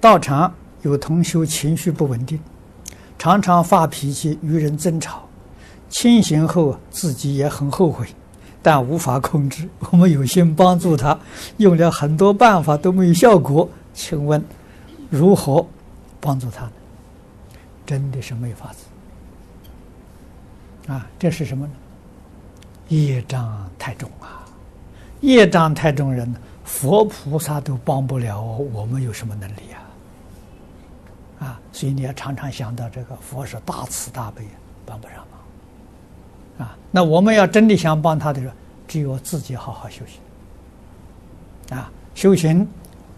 道场有同修情绪不稳定，常常发脾气，与人争吵，清醒后自己也很后悔，但无法控制。我们有心帮助他，用了很多办法都没有效果，请问如何帮助他呢？真的是没法子啊！这是什么呢？业障太重啊！业障太重人，佛菩萨都帮不了我，我们有什么能力啊？所以你要常常想到这个佛是大慈大悲，帮不上忙。啊，那我们要真的想帮他的时候，只有自己好好修行。啊，修行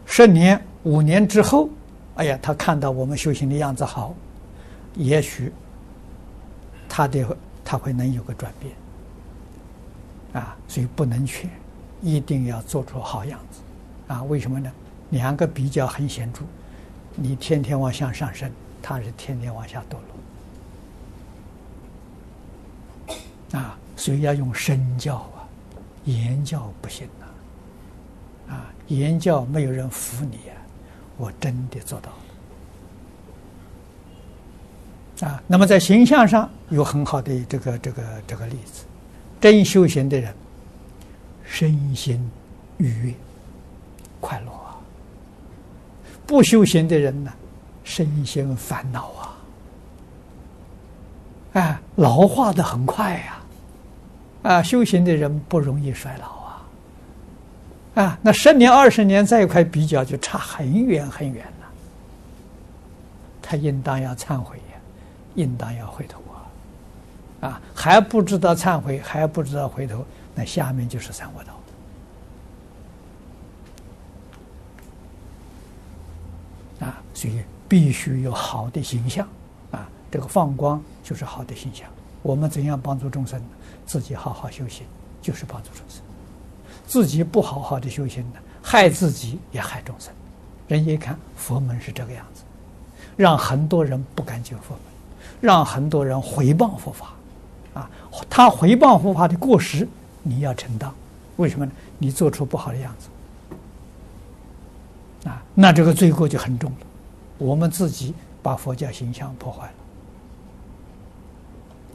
十年、五年之后，哎呀，他看到我们修行的样子好，也许他的他会能有个转变。啊，所以不能劝，一定要做出好样子。啊，为什么呢？两个比较很显著。你天天往向上升，他是天天往下堕落，啊，所以要用身教啊，言教不行呐，啊，言教没有人服你啊，我真的做到了，啊，那么在形象上有很好的这个这个这个例子，真修行的人，身心愉悦，快乐。不修行的人呢，身心烦恼啊，哎，老化的很快呀，啊，修行的人不容易衰老啊，啊，那十年二十年在一块比较就差很远很远了，他应当要忏悔呀，应当要回头啊，啊，还不知道忏悔，还不知道回头，那下面就是三恶道。啊，所以必须有好的形象，啊，这个放光就是好的形象。我们怎样帮助众生？自己好好修行，就是帮助众生；自己不好好的修行呢，害自己也害众生。人家一看佛门是这个样子，让很多人不敢进佛门，让很多人回谤佛法，啊，他回谤佛法的过失你要承担，为什么呢？你做出不好的样子。啊，那这个罪过就很重了。我们自己把佛教形象破坏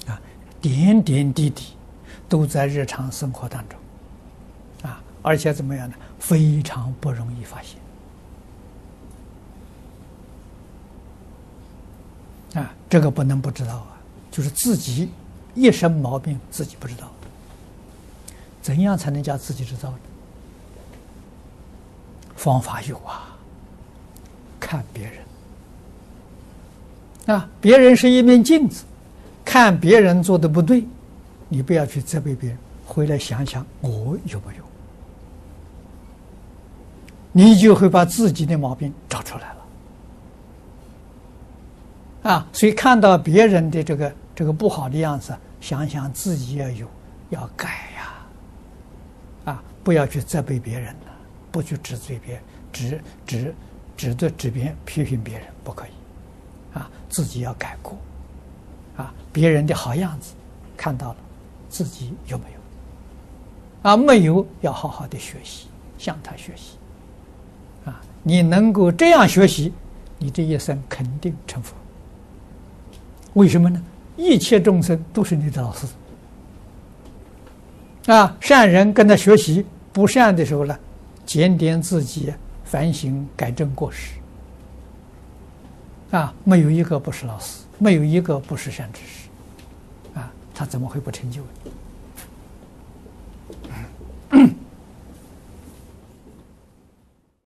了，啊，点点滴滴都在日常生活当中，啊，而且怎么样呢？非常不容易发现。啊，这个不能不知道啊，就是自己一身毛病自己不知道，怎样才能叫自己知道呢？方法有啊，看别人啊，别人是一面镜子，看别人做的不对，你不要去责备别人，回来想想我有没有，你就会把自己的毛病找出来了啊。所以看到别人的这个这个不好的样子，想想自己要有，要改呀，啊，不要去责备别人了。不去指罪别人，指指指责指别批评别人不可以，啊，自己要改过，啊，别人的好样子看到了，自己有没有？啊，没有，要好好的学习，向他学习，啊，你能够这样学习，你这一生肯定成佛。为什么呢？一切众生都是你的老师，啊，善人跟他学习，不善的时候呢？检点自己，反省改正过失，啊，没有一个不是老师，没有一个不是善知识，啊，他怎么会不成就呢？